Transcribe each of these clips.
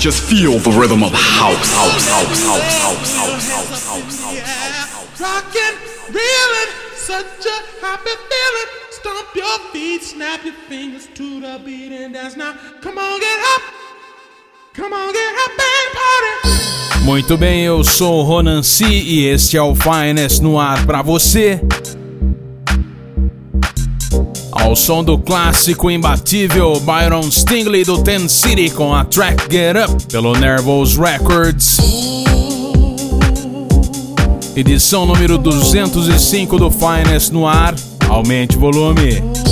Just feel the rhythm of house. house, house, house, house, house, house, house, house. Rockin', reelin', such a happy feeling. Stomp your feet, snap your fingers to the beat and dance now. Come on, get up. Come on, get up and party. Muito bem, eu sou o Ronan C e este é o Finest no ar pra você. Ao som do clássico imbatível Byron Stingley do Ten City com a track Get Up pelo Nervous Records. Edição número 205 do Finest no ar. Aumente o volume.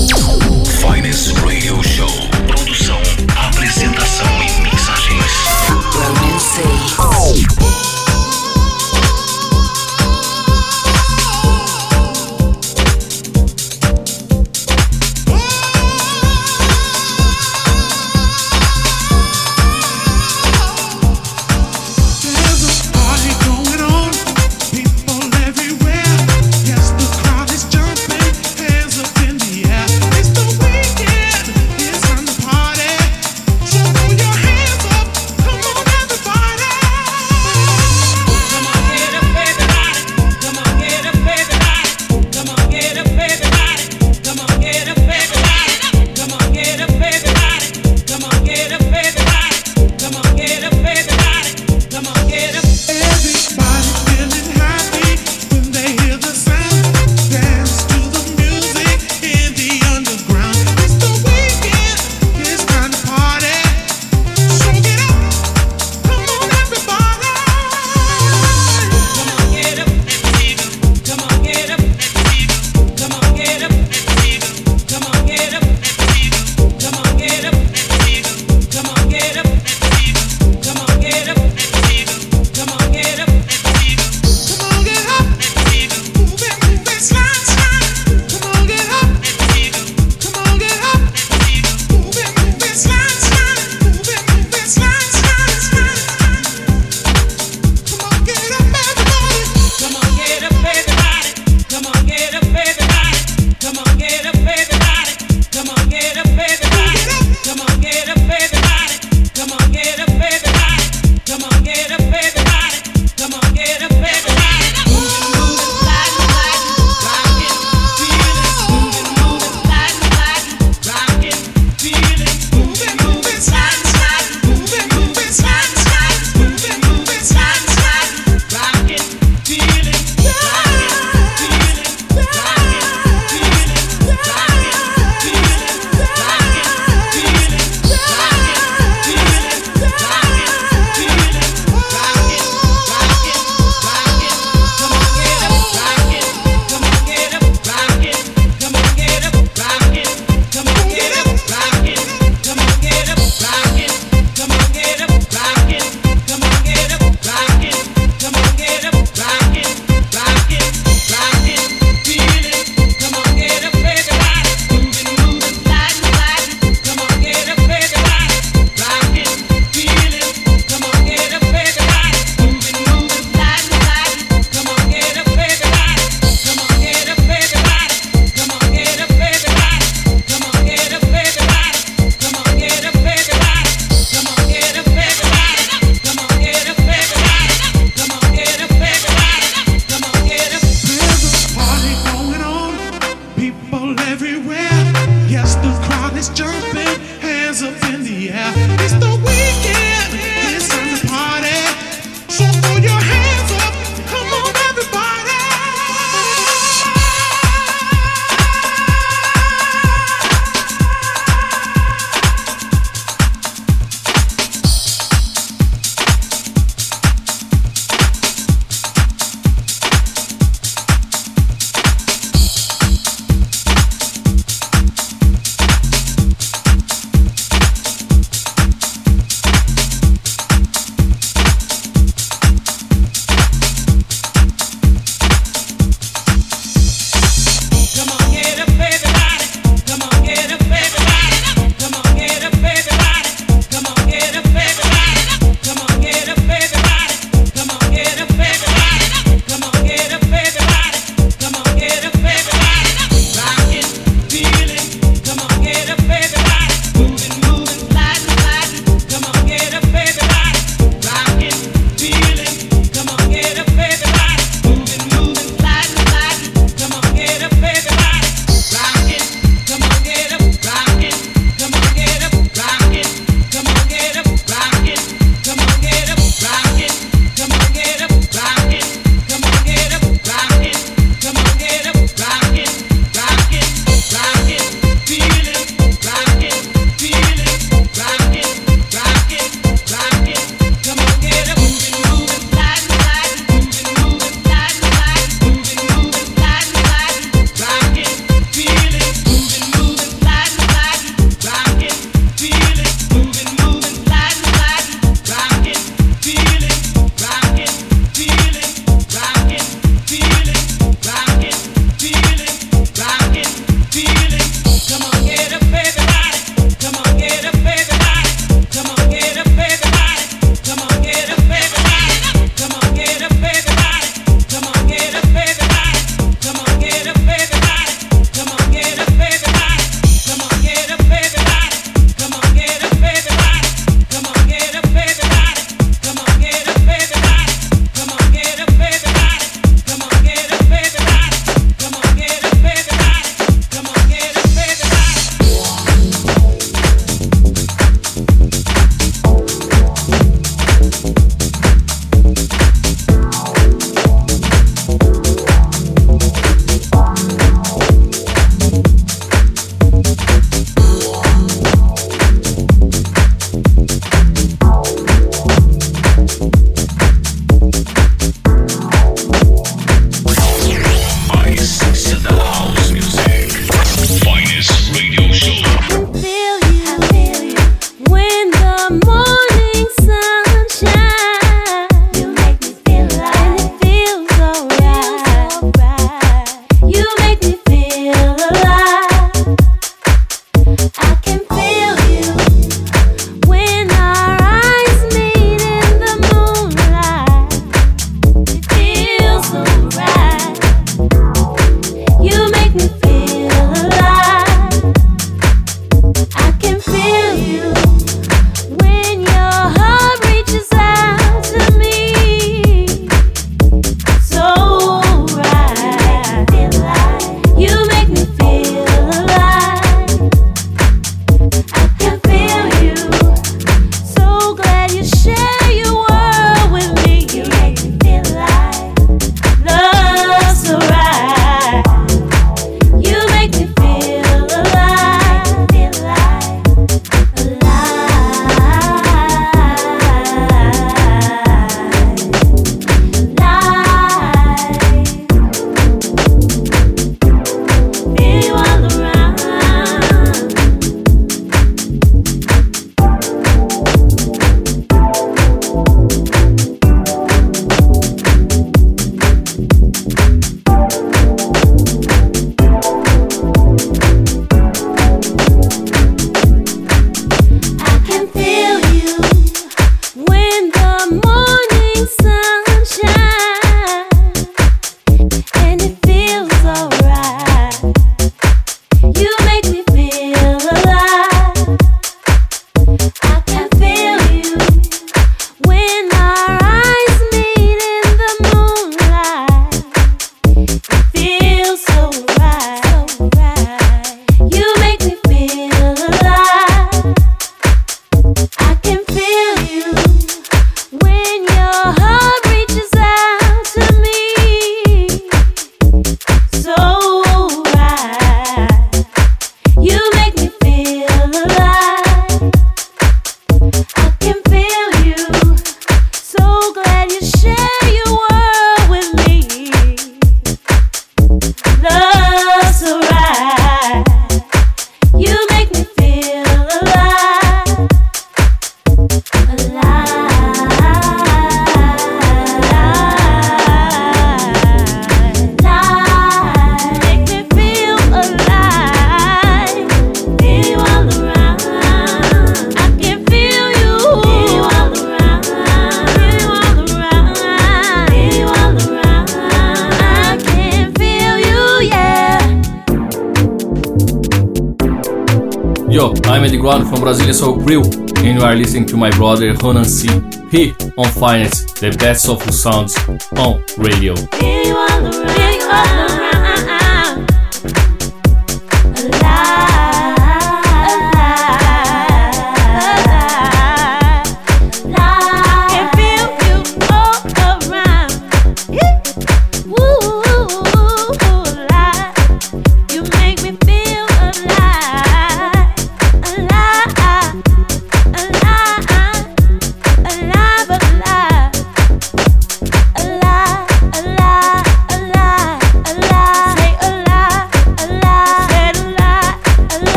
C. He on Finance, the best soulful sounds on radio.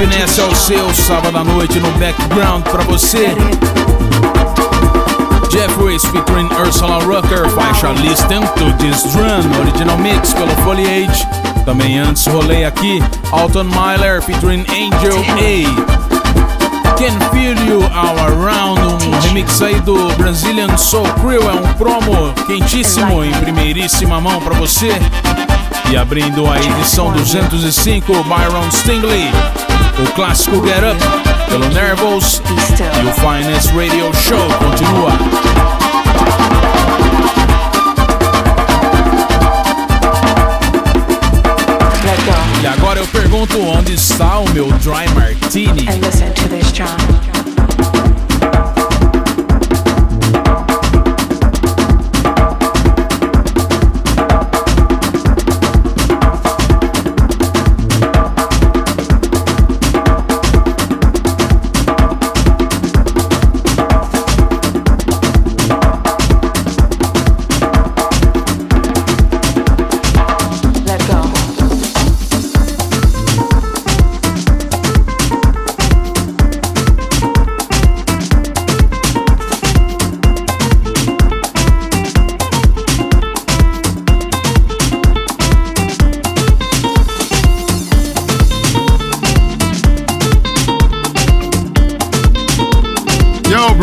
Finesse é o seu sábado à noite no background para você. Jeffries featuring Ursula Rucker, faixa Listen to This Drum, original mix pelo Foliage. Também antes rolei aqui Alton Myler featuring Angel A. Can Feel You All Around, um remix aí do Brazilian Soul Crew, é um promo quentíssimo em primeiríssima mão para você. E abrindo a edição 205, Byron Stingley, o clássico Get Up pelo Nervous e o Finest Radio Show continua. E agora eu pergunto onde está o meu Dry Martini. And listen to this.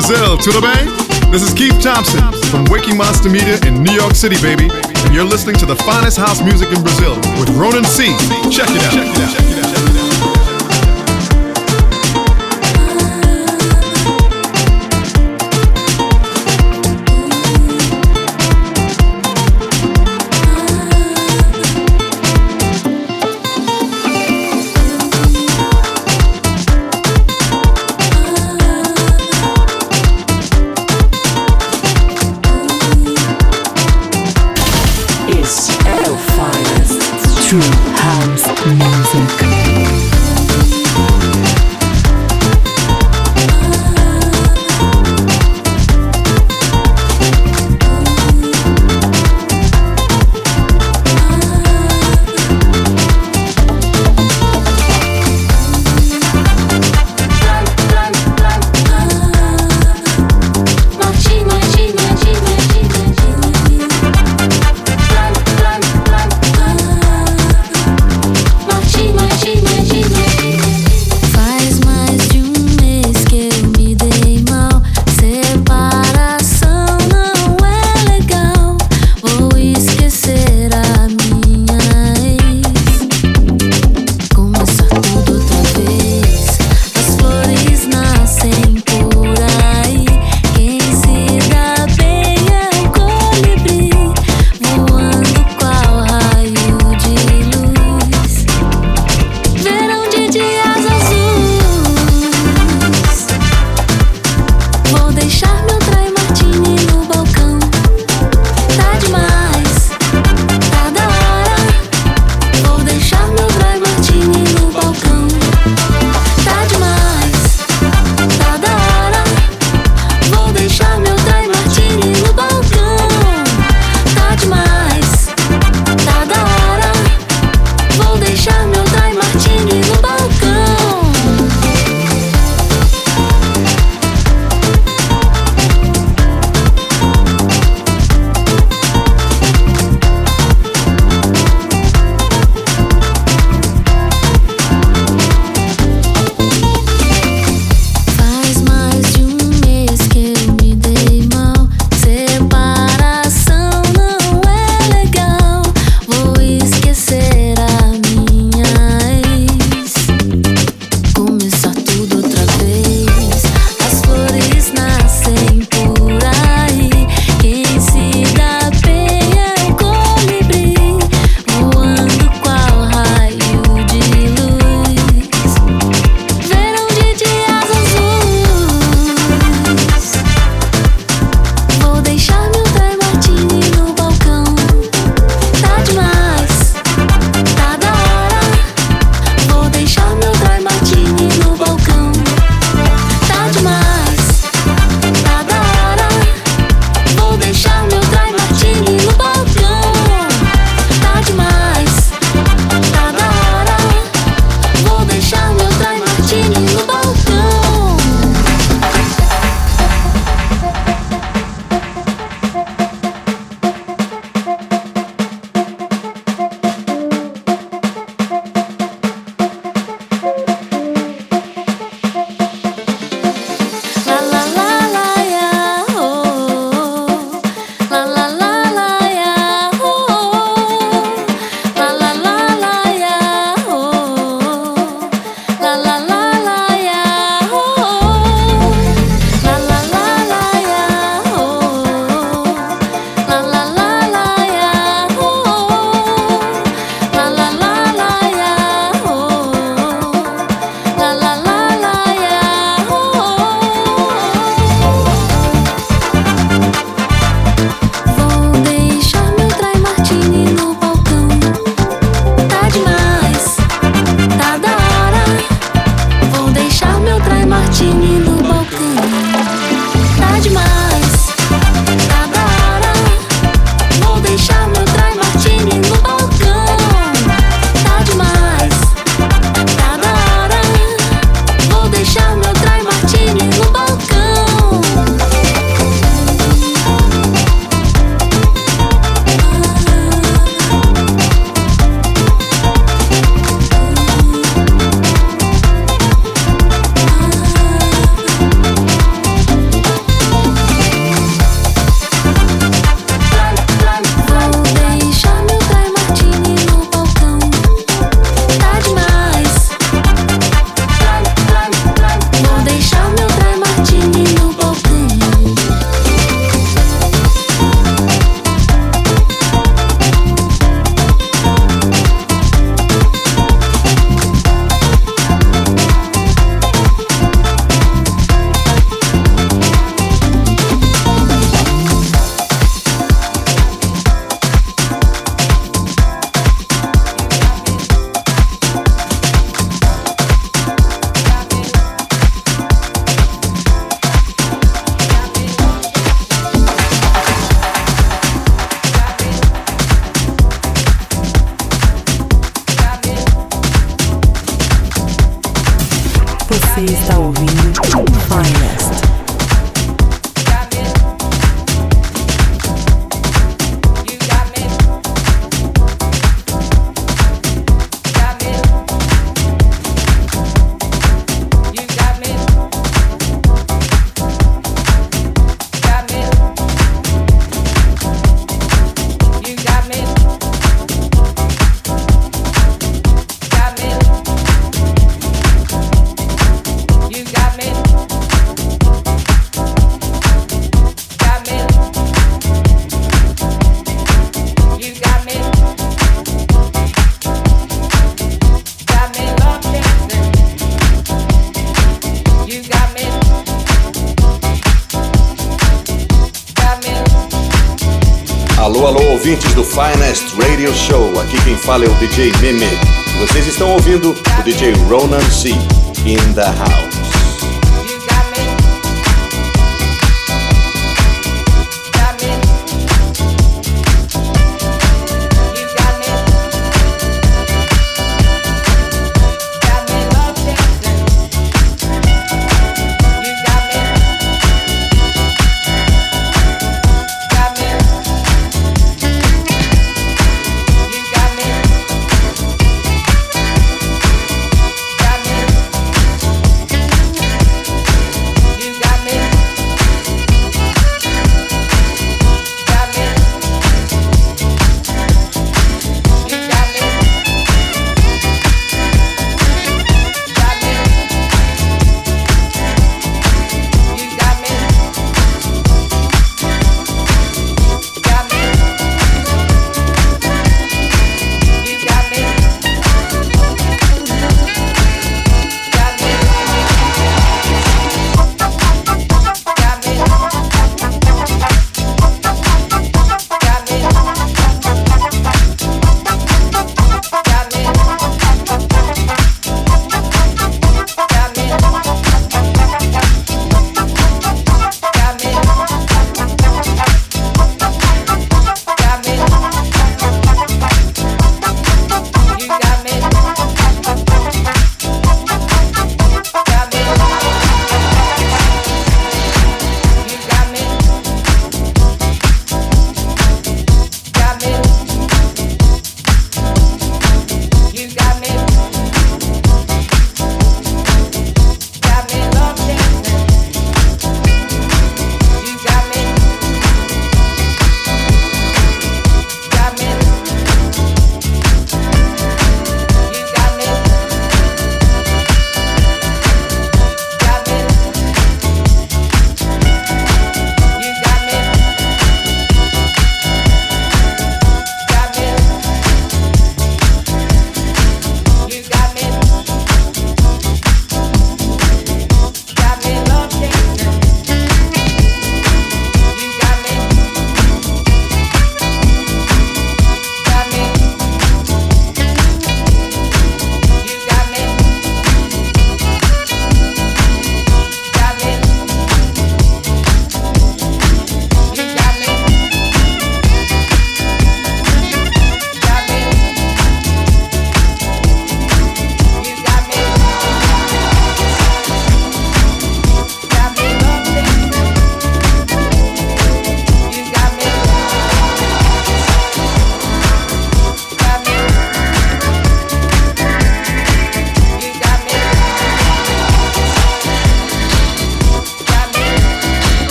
Brazil to the Bay. This is Keith Thompson from Waking Monster Media in New York City, baby. And you're listening to the finest house music in Brazil with Ronan C. Check it out. Check it out. Check it out. Fala é o DJ Meme. Vocês estão ouvindo o DJ Ronan C. In the House.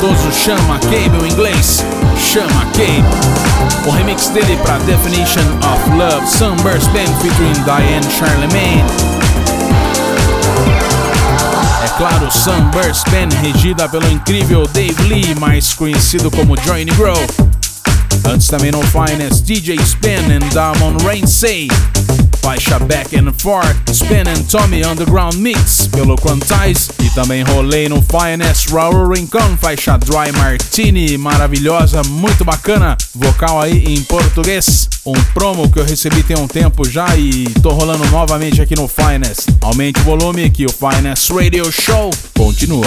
Chama K, meu inglês. Chama K. O remix dele para Definition of Love, Sunburst Band featuring Diane Charlemagne. É claro, Sunburst Band regida pelo incrível Dave Lee, mais conhecido como Johnny Grow. Antes também no Finest, DJ Spin and Damon Rain Say faixa Back and Forth, Spin and Tommy Underground Mix pelo Quantize também rolei no Finest Raul Rincon, faixa Dry Martini, maravilhosa, muito bacana, vocal aí em português, um promo que eu recebi tem um tempo já e tô rolando novamente aqui no Finest. Aumente o volume que o Finest Radio Show continua.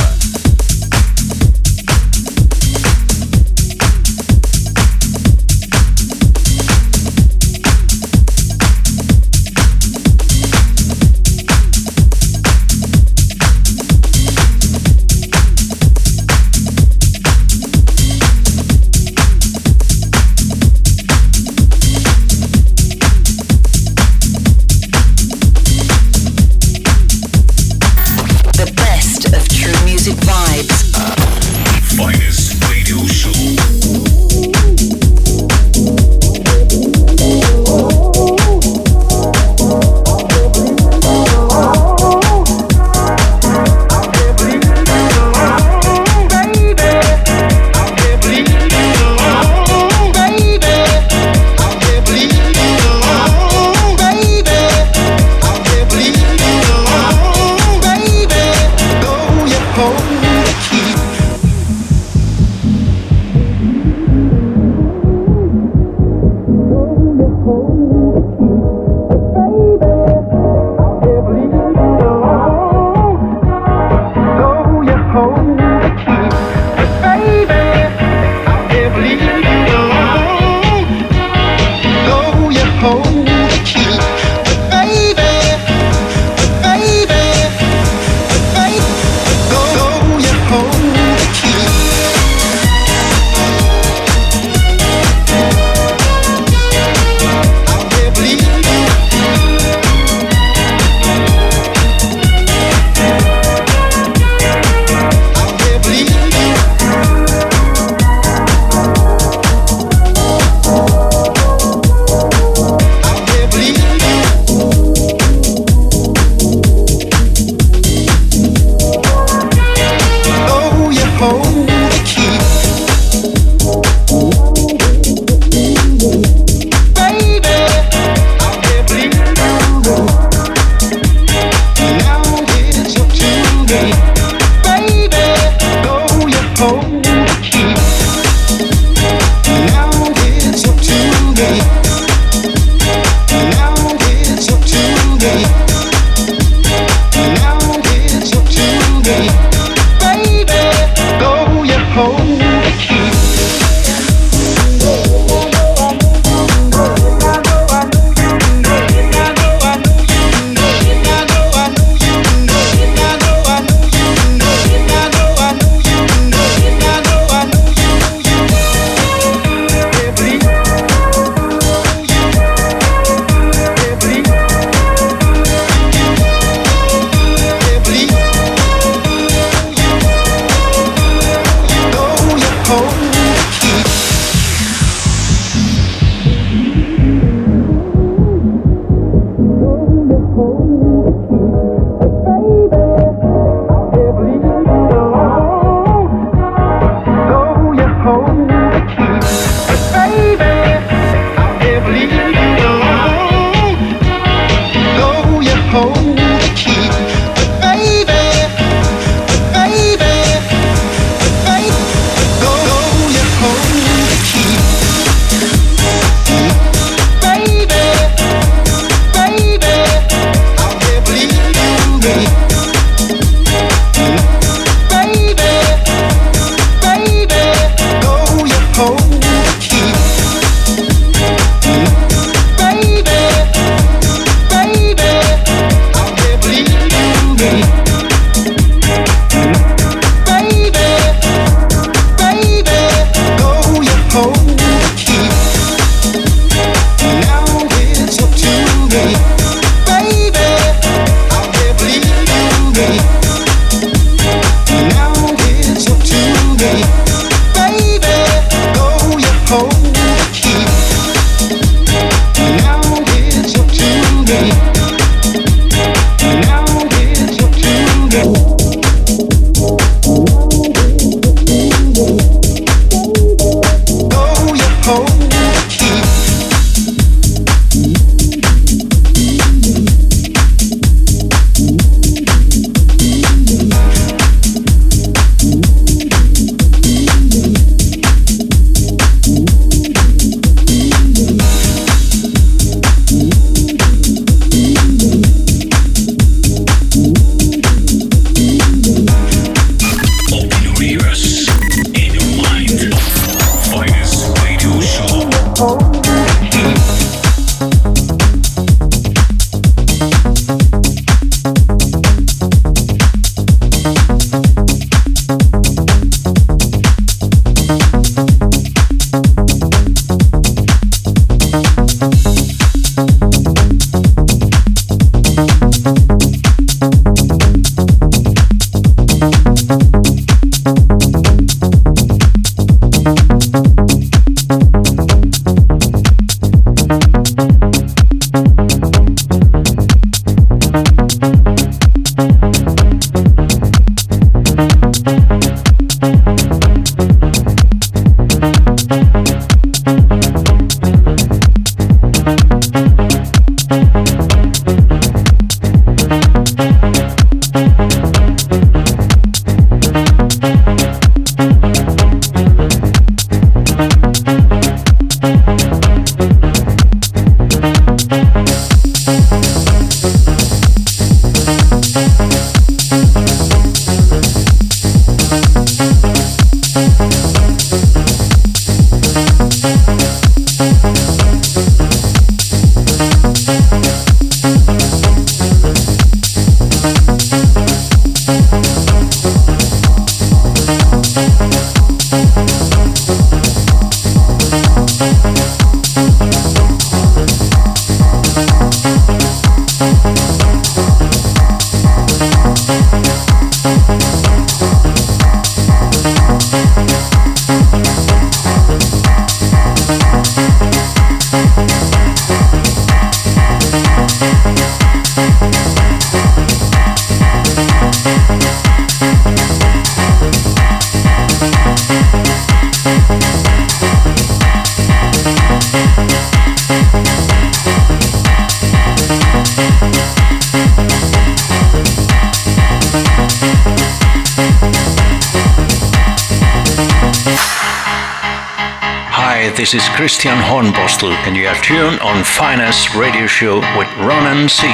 Christian Hornbostel, and you are tuned on Finance Radio Show with Ronan C.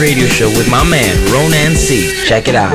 radio show with my man, Ronan C. Check it out.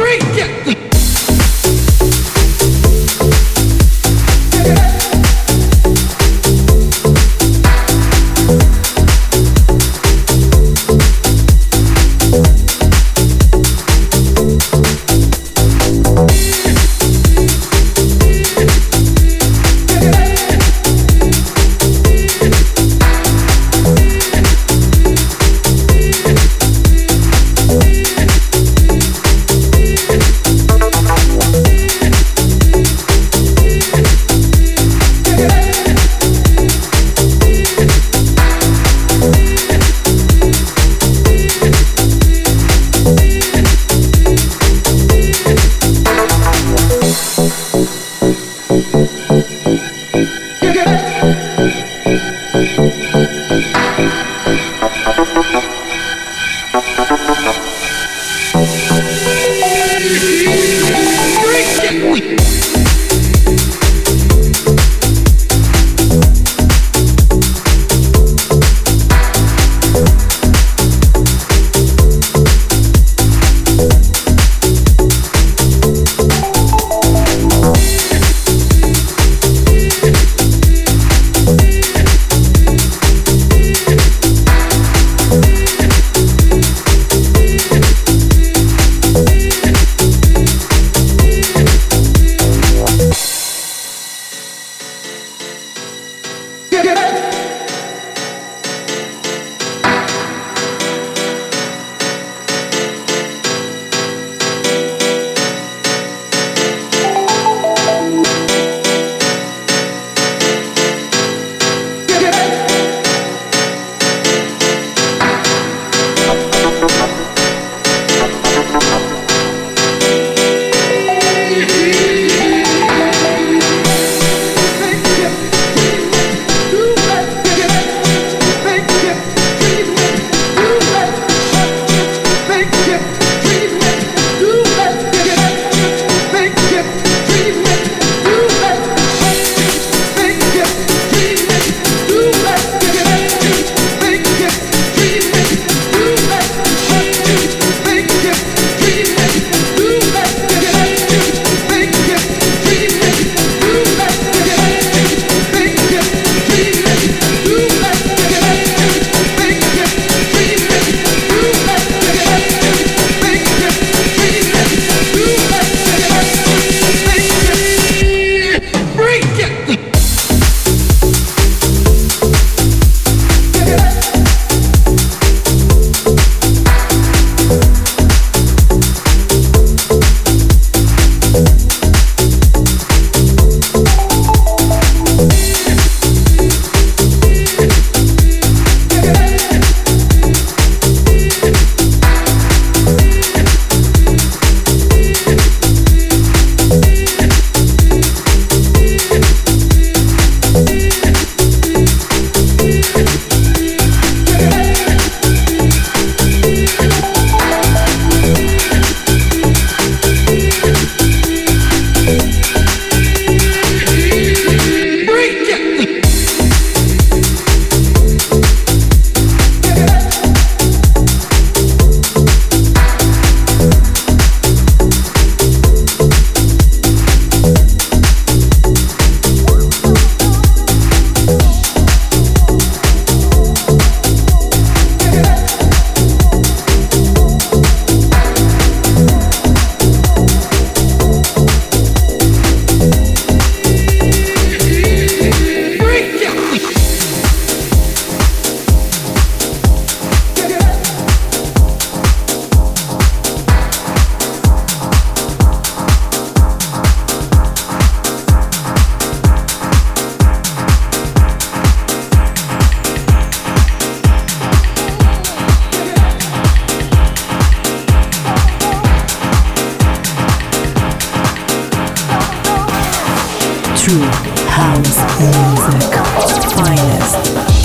finest.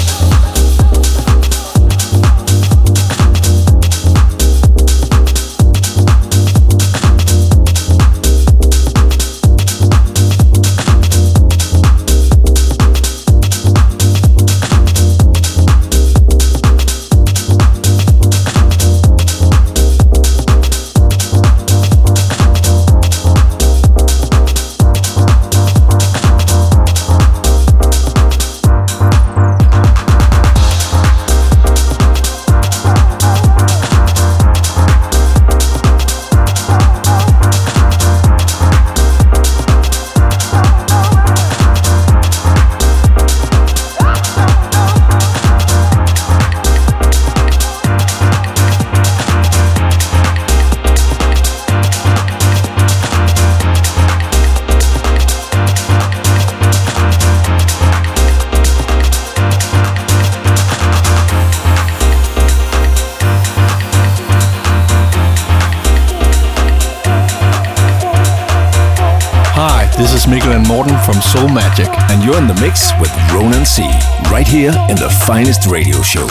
You're in the mix with Ronan C. Right here in the finest radio show.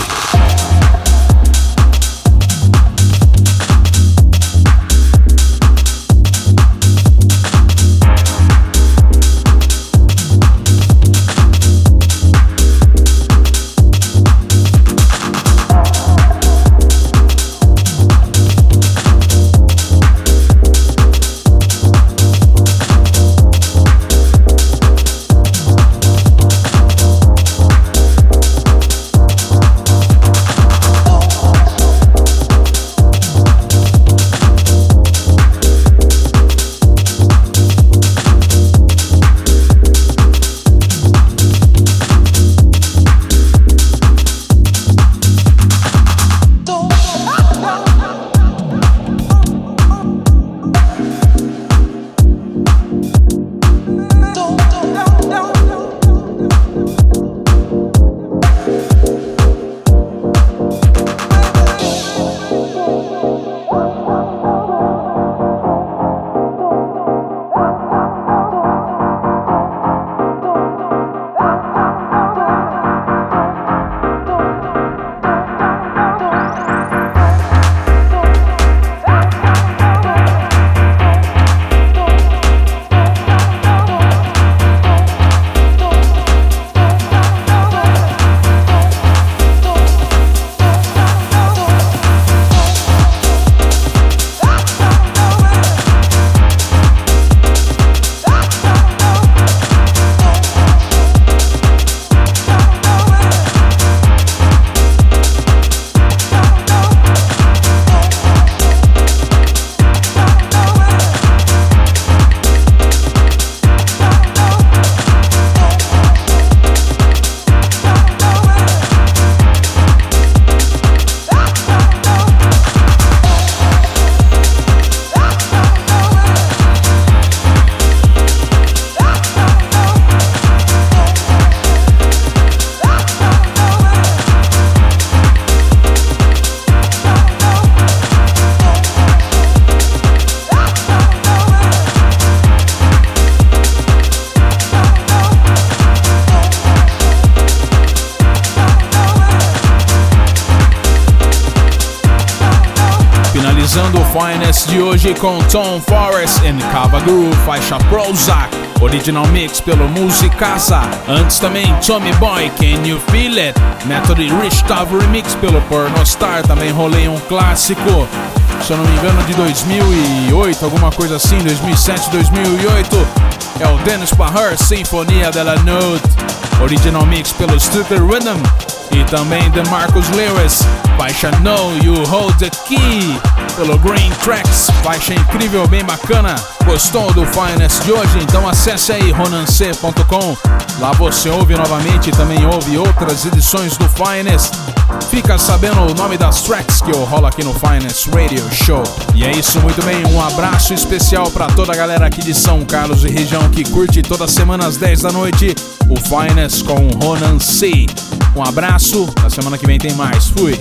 De hoje com Tom Forrest e Cava Groove, faixa Prozac, original mix pelo Musicasa. Antes também Tommy Boy, Can You Feel It? Method Rich Tava Remix pelo Pornostar, também rolei um clássico, se eu não me engano de 2008, alguma coisa assim, 2007, 2008. É o Dennis Bahar, Sinfonia della Note, original mix pelo Stutter Rhythm e também The Marcus Lewis, faixa Know You Hold the Key pelo Green Tracks, faixa incrível, bem bacana. Gostou do Finest de hoje? Então acesse aí ronance.com. Lá você ouve novamente e também ouve outras edições do Finest. Fica sabendo o nome das tracks que eu rolo aqui no Finest Radio Show. E é isso, muito bem. Um abraço especial para toda a galera aqui de São Carlos e região que curte toda semana às 10 da noite o Finest com Ronan C. Um abraço, na semana que vem tem mais. Fui!